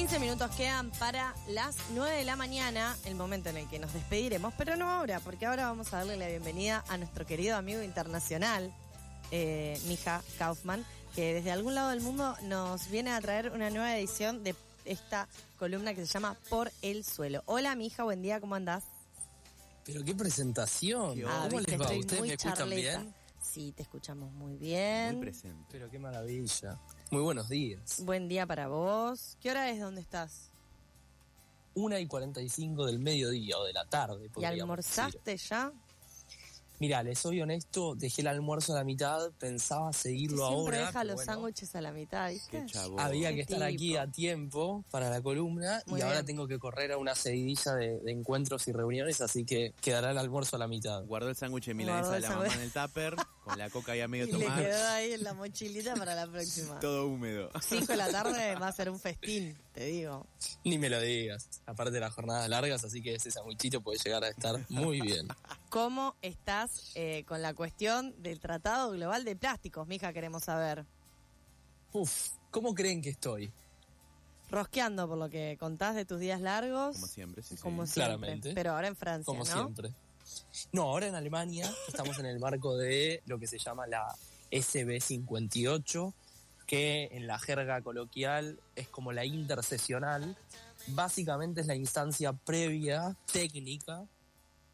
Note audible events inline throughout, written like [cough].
15 minutos quedan para las 9 de la mañana, el momento en el que nos despediremos, pero no ahora, porque ahora vamos a darle la bienvenida a nuestro querido amigo internacional, eh, Mija Kaufman, que desde algún lado del mundo nos viene a traer una nueva edición de esta columna que se llama Por el Suelo. Hola, Mija, buen día, ¿cómo andás? Pero qué presentación. Ah, ¿Cómo les va? ¿Ustedes me escuchan charleta. bien? Sí, te escuchamos muy bien. Muy presente. Pero qué maravilla. Muy buenos días. Buen día para vos. ¿Qué hora es? ¿Dónde estás? Una y 45 del mediodía o de la tarde. ¿Y almorzaste ya? Mira, les soy honesto, dejé el almuerzo a la mitad, pensaba seguirlo Siempre ahora. deja pero los bueno, sándwiches a la mitad, ¿viste? Había Qué que estar aquí a tiempo para la columna Muy y ahora tengo que correr a una seguidilla de, de encuentros y reuniones, así que quedará el almuerzo a la mitad. Guardó el sándwich de milanesa de la mamá en el tupper, [laughs] con la coca ahí a medio Y le tomar, quedó [laughs] ahí en la mochilita para la próxima. [laughs] todo húmedo. 5 de la tarde [laughs] va a ser un festín, te digo. Ni me lo digas. Aparte de las jornadas largas, así que ese sandwichito puede llegar a estar muy bien. ¿Cómo estás eh, con la cuestión del Tratado Global de Plásticos, mija? Queremos saber. Uf, ¿cómo creen que estoy? Rosqueando por lo que contás de tus días largos. Como siempre, sí, sí. como siempre. Claramente. Pero ahora en Francia, Como ¿no? siempre. No, ahora en Alemania estamos en el marco de lo que se llama la SB58, que en la jerga coloquial es como la interseccional. Básicamente es la instancia previa técnica,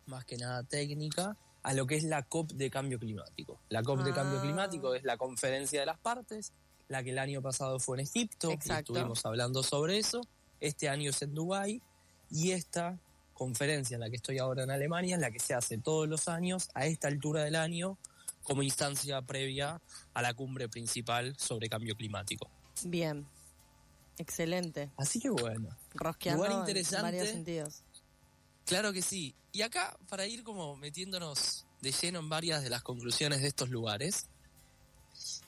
más que nada técnica, a lo que es la COP de cambio climático. La COP de cambio Ah. climático es la conferencia de las partes, la que el año pasado fue en Egipto, y estuvimos hablando sobre eso. Este año es en Dubái y esta conferencia en la que estoy ahora en Alemania es la que se hace todos los años a esta altura del año como instancia previa a la cumbre principal sobre cambio climático. Bien. Excelente. Así que bueno, Rosqueando Lugar en interesante. varios sentidos. claro que sí. Y acá, para ir como metiéndonos de lleno en varias de las conclusiones de estos lugares,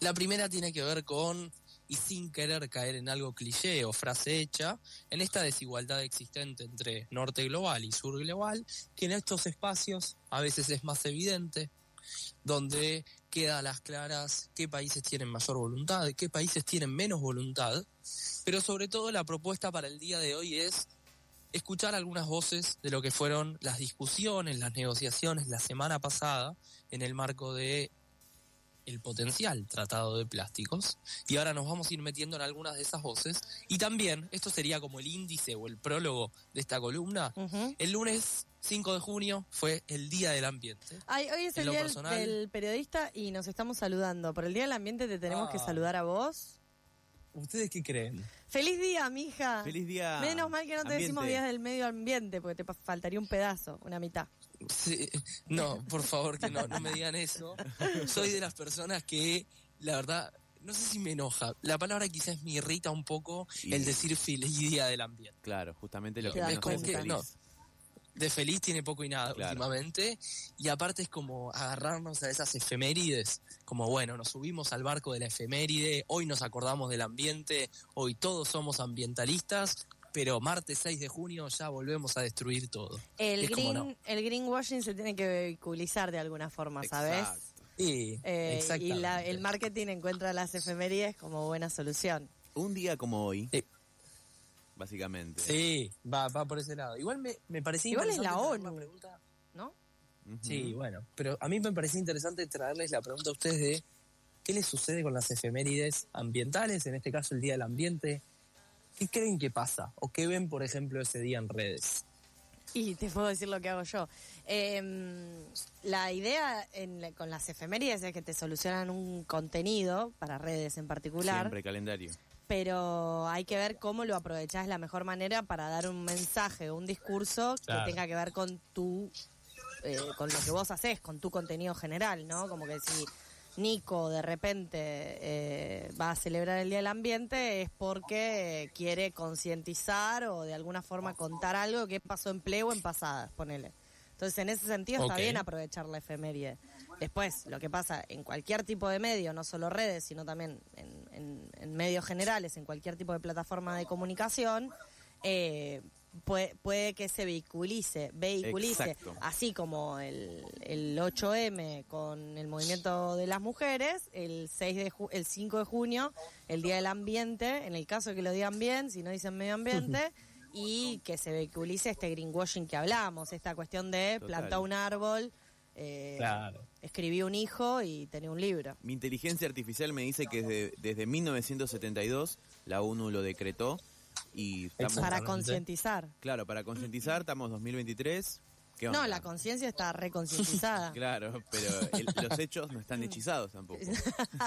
la primera tiene que ver con, y sin querer caer en algo cliché o frase hecha, en esta desigualdad existente entre norte global y sur global, que en estos espacios a veces es más evidente, donde queda a las claras qué países tienen mayor voluntad, qué países tienen menos voluntad, pero sobre todo la propuesta para el día de hoy es escuchar algunas voces de lo que fueron las discusiones, las negociaciones la semana pasada en el marco de el potencial tratado de plásticos y ahora nos vamos a ir metiendo en algunas de esas voces y también esto sería como el índice o el prólogo de esta columna el lunes 5 de junio fue el Día del Ambiente Ay, hoy es En el día del- personal- del periodista y nos estamos saludando. Por el Día del Ambiente te tenemos que Ah. saludar a vos. ¿Ustedes qué creen? ¡Feliz día, mija! Feliz día. Menos mal que no te decimos días del medio ambiente, porque te faltaría un pedazo, una mitad. Sí, no, por favor que no, no me digan eso. Soy de las personas que, la verdad, no sé si me enoja. La palabra quizás me irrita un poco el decir feliz día del ambiente. Claro, justamente lo que hace cuenta. feliz. No. De feliz tiene poco y nada Claro. últimamente. Y aparte es como agarrarnos a esas efemérides. Como bueno, nos subimos al barco de la efeméride, hoy nos acordamos del ambiente, hoy todos somos ambientalistas, pero martes 6 de junio ya volvemos a destruir todo. El, green, el greenwashing se tiene que vehiculizar de alguna forma, ¿sabes? Exacto. Sí, Eh, y la- el marketing encuentra las efemérides como buena solución. Un día como hoy, Sí. básicamente. Sí, va, va por ese lado. Igual me, me parecía Igual es la ONU. pregunta- ¿No? Sí, bueno, pero a mí me parecía interesante traerles la pregunta a ustedes de qué les sucede con las efemérides ambientales, en este caso el Día del Ambiente. ¿Qué creen que pasa? ¿O qué ven, por ejemplo, ese día en redes? Y te puedo decir lo que hago yo. Eh, la idea en con las efemérides es que te solucionan un contenido, para redes en particular, Siempre calendario. pero hay que ver cómo lo aprovechás de la mejor manera para dar un mensaje o un discurso Claro. que tenga que ver con tu, eh, con lo que vos haces, con tu contenido general, ¿no? Como que si Nico de repente eh, va a celebrar el Día del Ambiente es porque quiere concientizar o de alguna forma contar algo que pasó en pleo en pasadas, ponele. Entonces, en ese sentido está bien aprovechar la efeméride. Después, lo que pasa en cualquier tipo de medio, no solo redes, sino también en, en- en medios generales, en cualquier tipo de plataforma de comunicación, eh, puede, puede que se vehiculice, vehiculice, Exacto. así como el, el 8M con el movimiento de las mujeres, el 6 de ju- el 5 de junio, el Día del Ambiente, en el caso de que lo digan bien, si no dicen medio ambiente, y que se vehiculice este greenwashing que hablamos, esta cuestión de Total. plantar un árbol, eh, Claro. escribí un hijo y tener un libro. Mi inteligencia artificial me dice que desde, desde 1972 la ONU lo decretó y estamos. Para concientizar. claro, para concientizar estamos 2023. ¿Qué onda? No, la conciencia está reconcienciada. [laughs] Claro, pero el- los hechos no están hechizados tampoco. [laughs]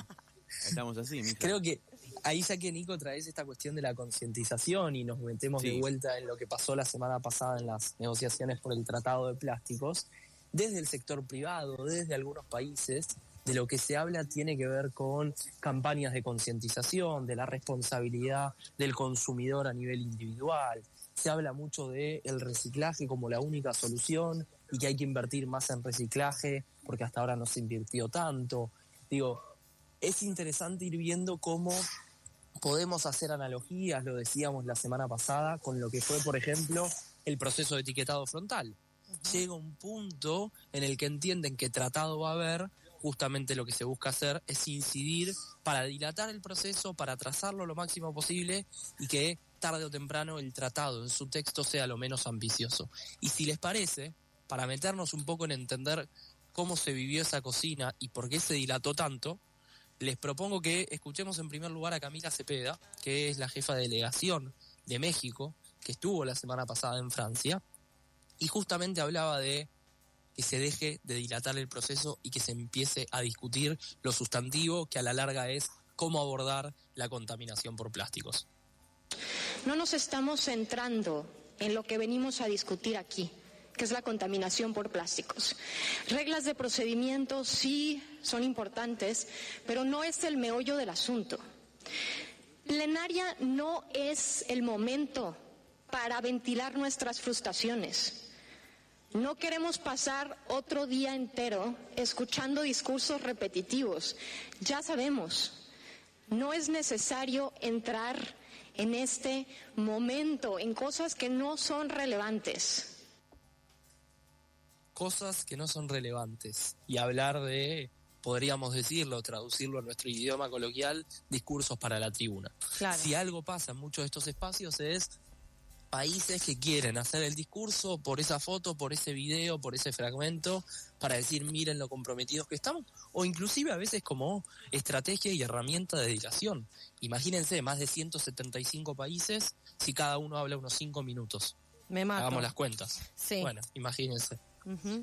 Estamos así, mija. Creo que ahí ya que Nico traes esta cuestión de la concientización y nos metemos de vuelta en lo que pasó la semana pasada en las negociaciones por el Tratado de Plásticos, desde el sector privado, desde algunos países, de lo que se habla tiene que ver con campañas de concientización, de la responsabilidad del consumidor a nivel individual. Se habla mucho de el reciclaje como la única solución y que hay que invertir más en reciclaje porque hasta ahora no se invirtió tanto. Digo, es interesante ir viendo cómo podemos hacer analogías, lo decíamos la semana pasada, con lo que fue, por ejemplo, el proceso de etiquetado frontal. Llega un punto en el que entienden que tratado va a haber, justamente lo que se busca hacer es incidir para dilatar el proceso, para trazarlo lo máximo posible y que tarde o temprano el tratado en su texto sea lo menos ambicioso. Y si les parece, para meternos un poco en entender cómo se vivió esa cocina y por qué se dilató tanto, les propongo que escuchemos en primer lugar a Camila Cepeda, que es la jefa de delegación de México, que estuvo la semana pasada en Francia, y justamente hablaba de que se deje de dilatar el proceso y que se empiece a discutir lo sustantivo, que a la larga es cómo abordar la contaminación por plásticos. No nos estamos centrando en lo que venimos a discutir aquí, que es la contaminación por plásticos. Reglas de procedimiento sí son importantes, pero no es el meollo del asunto. Plenaria no es el momento para ventilar nuestras frustraciones. No queremos pasar otro día entero escuchando discursos repetitivos. Ya sabemos, no es necesario entrar en este momento en cosas que no son relevantes. Cosas que no son relevantes y hablar de, podríamos decirlo, traducirlo a nuestro idioma coloquial, discursos para la tribuna. Claro. Si algo pasa en muchos de estos espacios es países que quieren hacer el discurso por esa foto, por ese video, por ese fragmento, para decir miren lo comprometidos que estamos, o inclusive a veces como estrategia y herramienta de dilación. Imagínense, más de 175 países, si cada uno habla unos 5 minutos. Me mato. Hagamos las cuentas. Sí. Bueno, imagínense.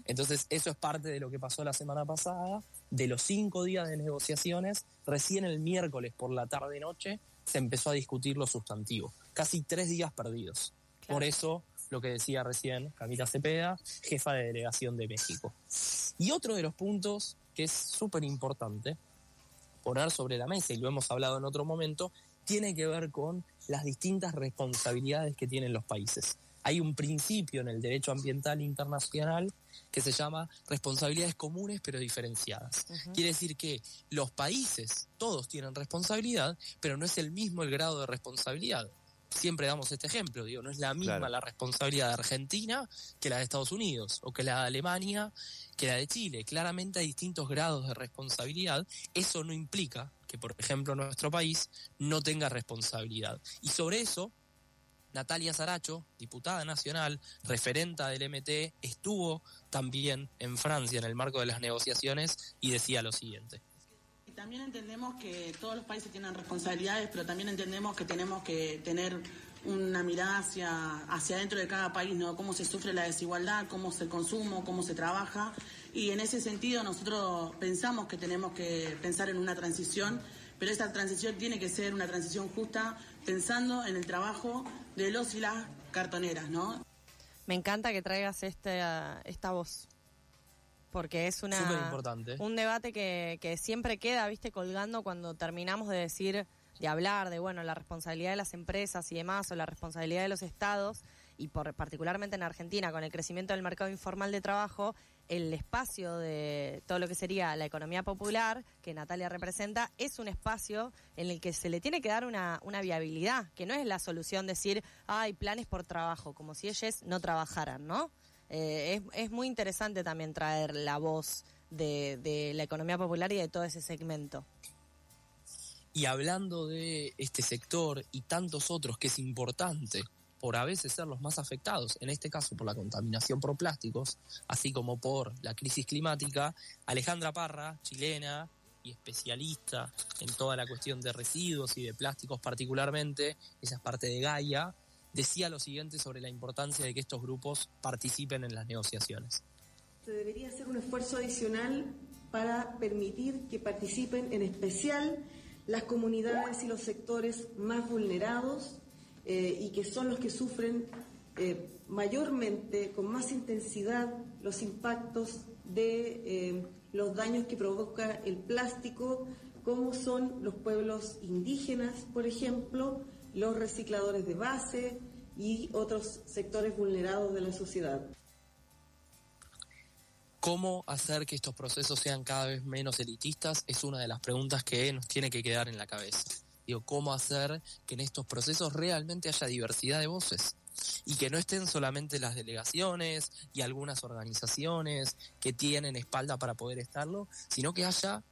Entonces, eso es parte de lo que pasó la semana pasada. De los cinco días de negociaciones, recién el miércoles por la tarde-noche se empezó a discutir lo sustantivo. Casi tres días perdidos. Claro. Por eso, lo que decía recién Camila Cepeda, jefa de delegación de México. Y otro de los puntos que es súper importante poner sobre la mesa, y lo hemos hablado en otro momento, tiene que ver con las distintas responsabilidades que tienen los países. Hay un principio en el derecho ambiental internacional que se llama responsabilidades comunes pero diferenciadas. Quiere decir que los países, todos tienen responsabilidad, pero no es el mismo el grado de responsabilidad. Siempre damos este ejemplo, digo, no es la misma Claro. la responsabilidad de Argentina que la de Estados Unidos, o que la de Alemania que la de Chile. Claramente hay distintos grados de responsabilidad. Eso no implica que, por ejemplo, nuestro país no tenga responsabilidad. Y sobre eso, Natalia Saracho, diputada nacional, referenta del MT, estuvo también en Francia en el marco de las negociaciones y decía lo siguiente. También entendemos que todos los países tienen responsabilidades, pero también entendemos que tenemos que tener una mirada hacia, hacia adentro de cada país, ¿no? Cómo se sufre la desigualdad, cómo se consumo, cómo se trabaja. Y en ese sentido nosotros pensamos que tenemos que pensar en una transición, pero esa transición tiene que ser una transición justa pensando en el trabajo de los y las cartoneras, ¿no? Me encanta que traigas esta, esta voz. Porque es una Súper importante. un debate que, que siempre queda, viste, colgando cuando terminamos de decir, de hablar de, bueno, la responsabilidad de las empresas y demás, o la responsabilidad de los estados, y por, particularmente en Argentina, con el crecimiento del mercado informal de trabajo, el espacio de todo lo que sería la economía popular, que Natalia representa, es un espacio en el que se le tiene que dar una, una viabilidad, que no es la solución decir, hay planes por trabajo, como si ellos no trabajaran, ¿no? Eh, es, es muy interesante también traer la voz de, de la economía popular y de todo ese segmento. Y hablando de este sector y tantos otros que es importante por a veces ser los más afectados, en este caso por la contaminación por plásticos, así como por la crisis climática, Alejandra Parra, chilena y especialista en toda la cuestión de residuos y de plásticos particularmente, esa es parte de Gaia, decía lo siguiente sobre la importancia de que estos grupos participen en las negociaciones. Se debería hacer un esfuerzo adicional para permitir que participen en especial las comunidades y los sectores más vulnerados eh, y que son los que sufren eh, mayormente, con más intensidad, los impactos de eh, los daños que provoca el plástico, como son los pueblos indígenas, por ejemplo, los recicladores de base y otros sectores vulnerados de la sociedad. ¿Cómo hacer que estos procesos sean cada vez menos elitistas? Es una de las preguntas que nos tiene que quedar en la cabeza. Digo, ¿cómo hacer que en estos procesos realmente haya diversidad de voces? Y que no estén solamente las delegaciones y algunas organizaciones que tienen espalda para poder estarlo, sino que haya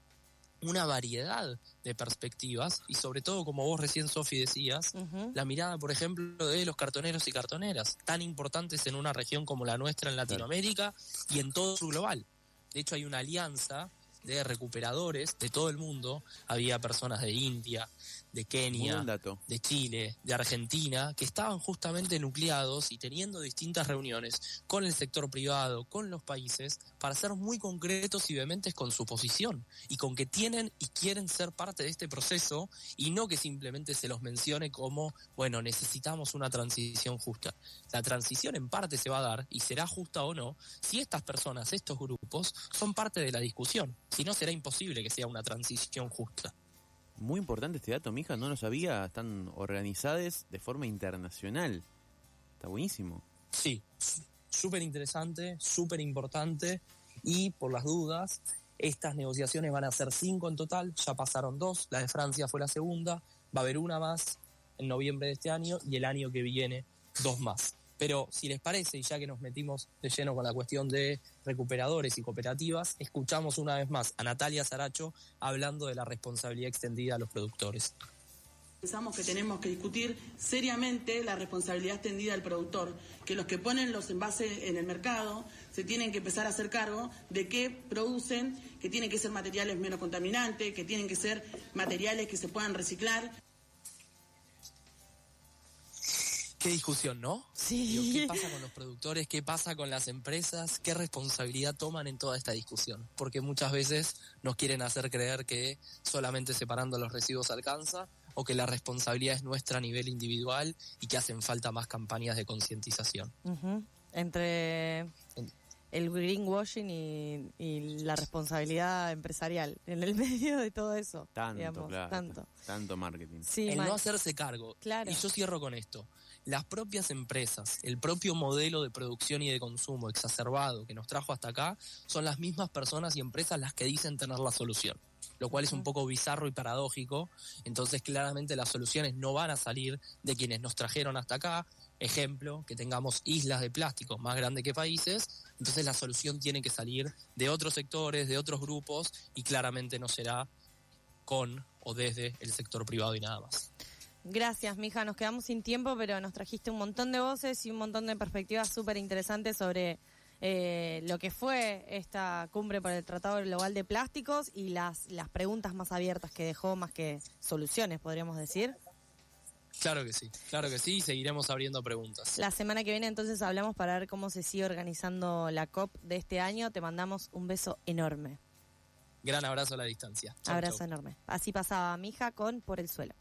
una variedad de perspectivas y sobre todo, como vos recién, Sofi, decías, la mirada, por ejemplo, de los cartoneros y cartoneras, tan importantes en una región como la nuestra en Latinoamérica y en todo su global. De hecho, hay una alianza de recuperadores de todo el mundo. Había personas de India, de Kenia, de Chile, de Argentina, que estaban justamente nucleados y teniendo distintas reuniones con el sector privado, con los países, para ser muy concretos y vehementes con su posición y con que tienen y quieren ser parte de este proceso y no que simplemente se los mencione como, bueno, necesitamos una transición justa. La transición en parte se va a dar y será justa o no si estas personas, estos grupos, son parte de la discusión. Si no, será imposible que sea una transición justa. Muy importante este dato, mija, no lo sabía. Están organizadas de forma internacional. Está buenísimo. Sí, súper interesante, súper importante y por las dudas, estas negociaciones van a ser cinco en total, ya pasaron dos, la de Francia fue la segunda, va a haber una más en noviembre de este año y el año que viene dos más. Pero si les parece, y ya que nos metimos de lleno con la cuestión de recuperadores y cooperativas, escuchamos una vez más a Natalia Saracho hablando de la responsabilidad extendida a los productores. Pensamos que tenemos que discutir seriamente la responsabilidad extendida del productor, que los que ponen los envases en el mercado se tienen que empezar a hacer cargo de qué producen, que tienen que ser materiales menos contaminantes, que tienen que ser materiales que se puedan reciclar. Qué discusión, ¿no? Sí. Digo, ¿Qué pasa con los productores? ¿Qué pasa con las empresas? ¿Qué responsabilidad toman en toda esta discusión? Porque muchas veces nos quieren hacer creer que solamente separando los residuos alcanza o que la responsabilidad es nuestra a nivel individual y que hacen falta más campañas de concientización. Entre En- el greenwashing y, y la responsabilidad empresarial, en el [laughs] medio de todo eso. Tanto, digamos, claro. Tanto. Tanto marketing. Sí, el no hacerse cargo. Claro. Y yo cierro con esto. Las propias empresas, el propio modelo de producción y de consumo exacerbado que nos trajo hasta acá, son las mismas personas y empresas las que dicen tener la solución. Lo cual es un poco bizarro y paradójico. Entonces, claramente las soluciones no van a salir de quienes nos trajeron hasta acá. Ejemplo, que tengamos islas de plásticos más grandes que países. Entonces, la solución tiene que salir de otros sectores, de otros grupos, y claramente no será con o desde el sector privado y nada más. Gracias, mija. Nos quedamos sin tiempo, pero nos trajiste un montón de voces y un montón de perspectivas súper interesantes sobre eh, lo que fue esta cumbre por el Tratado Global de Plásticos y las, las preguntas más abiertas que dejó, más que soluciones, podríamos decir. Claro que sí, claro que sí, y seguiremos abriendo preguntas. La semana que viene entonces hablamos para ver cómo se sigue organizando la COP de este año. Te mandamos un beso enorme. Gran abrazo a la distancia. Chau, Abrazo chau. enorme. Así pasaba mi hija con Por el Suelo.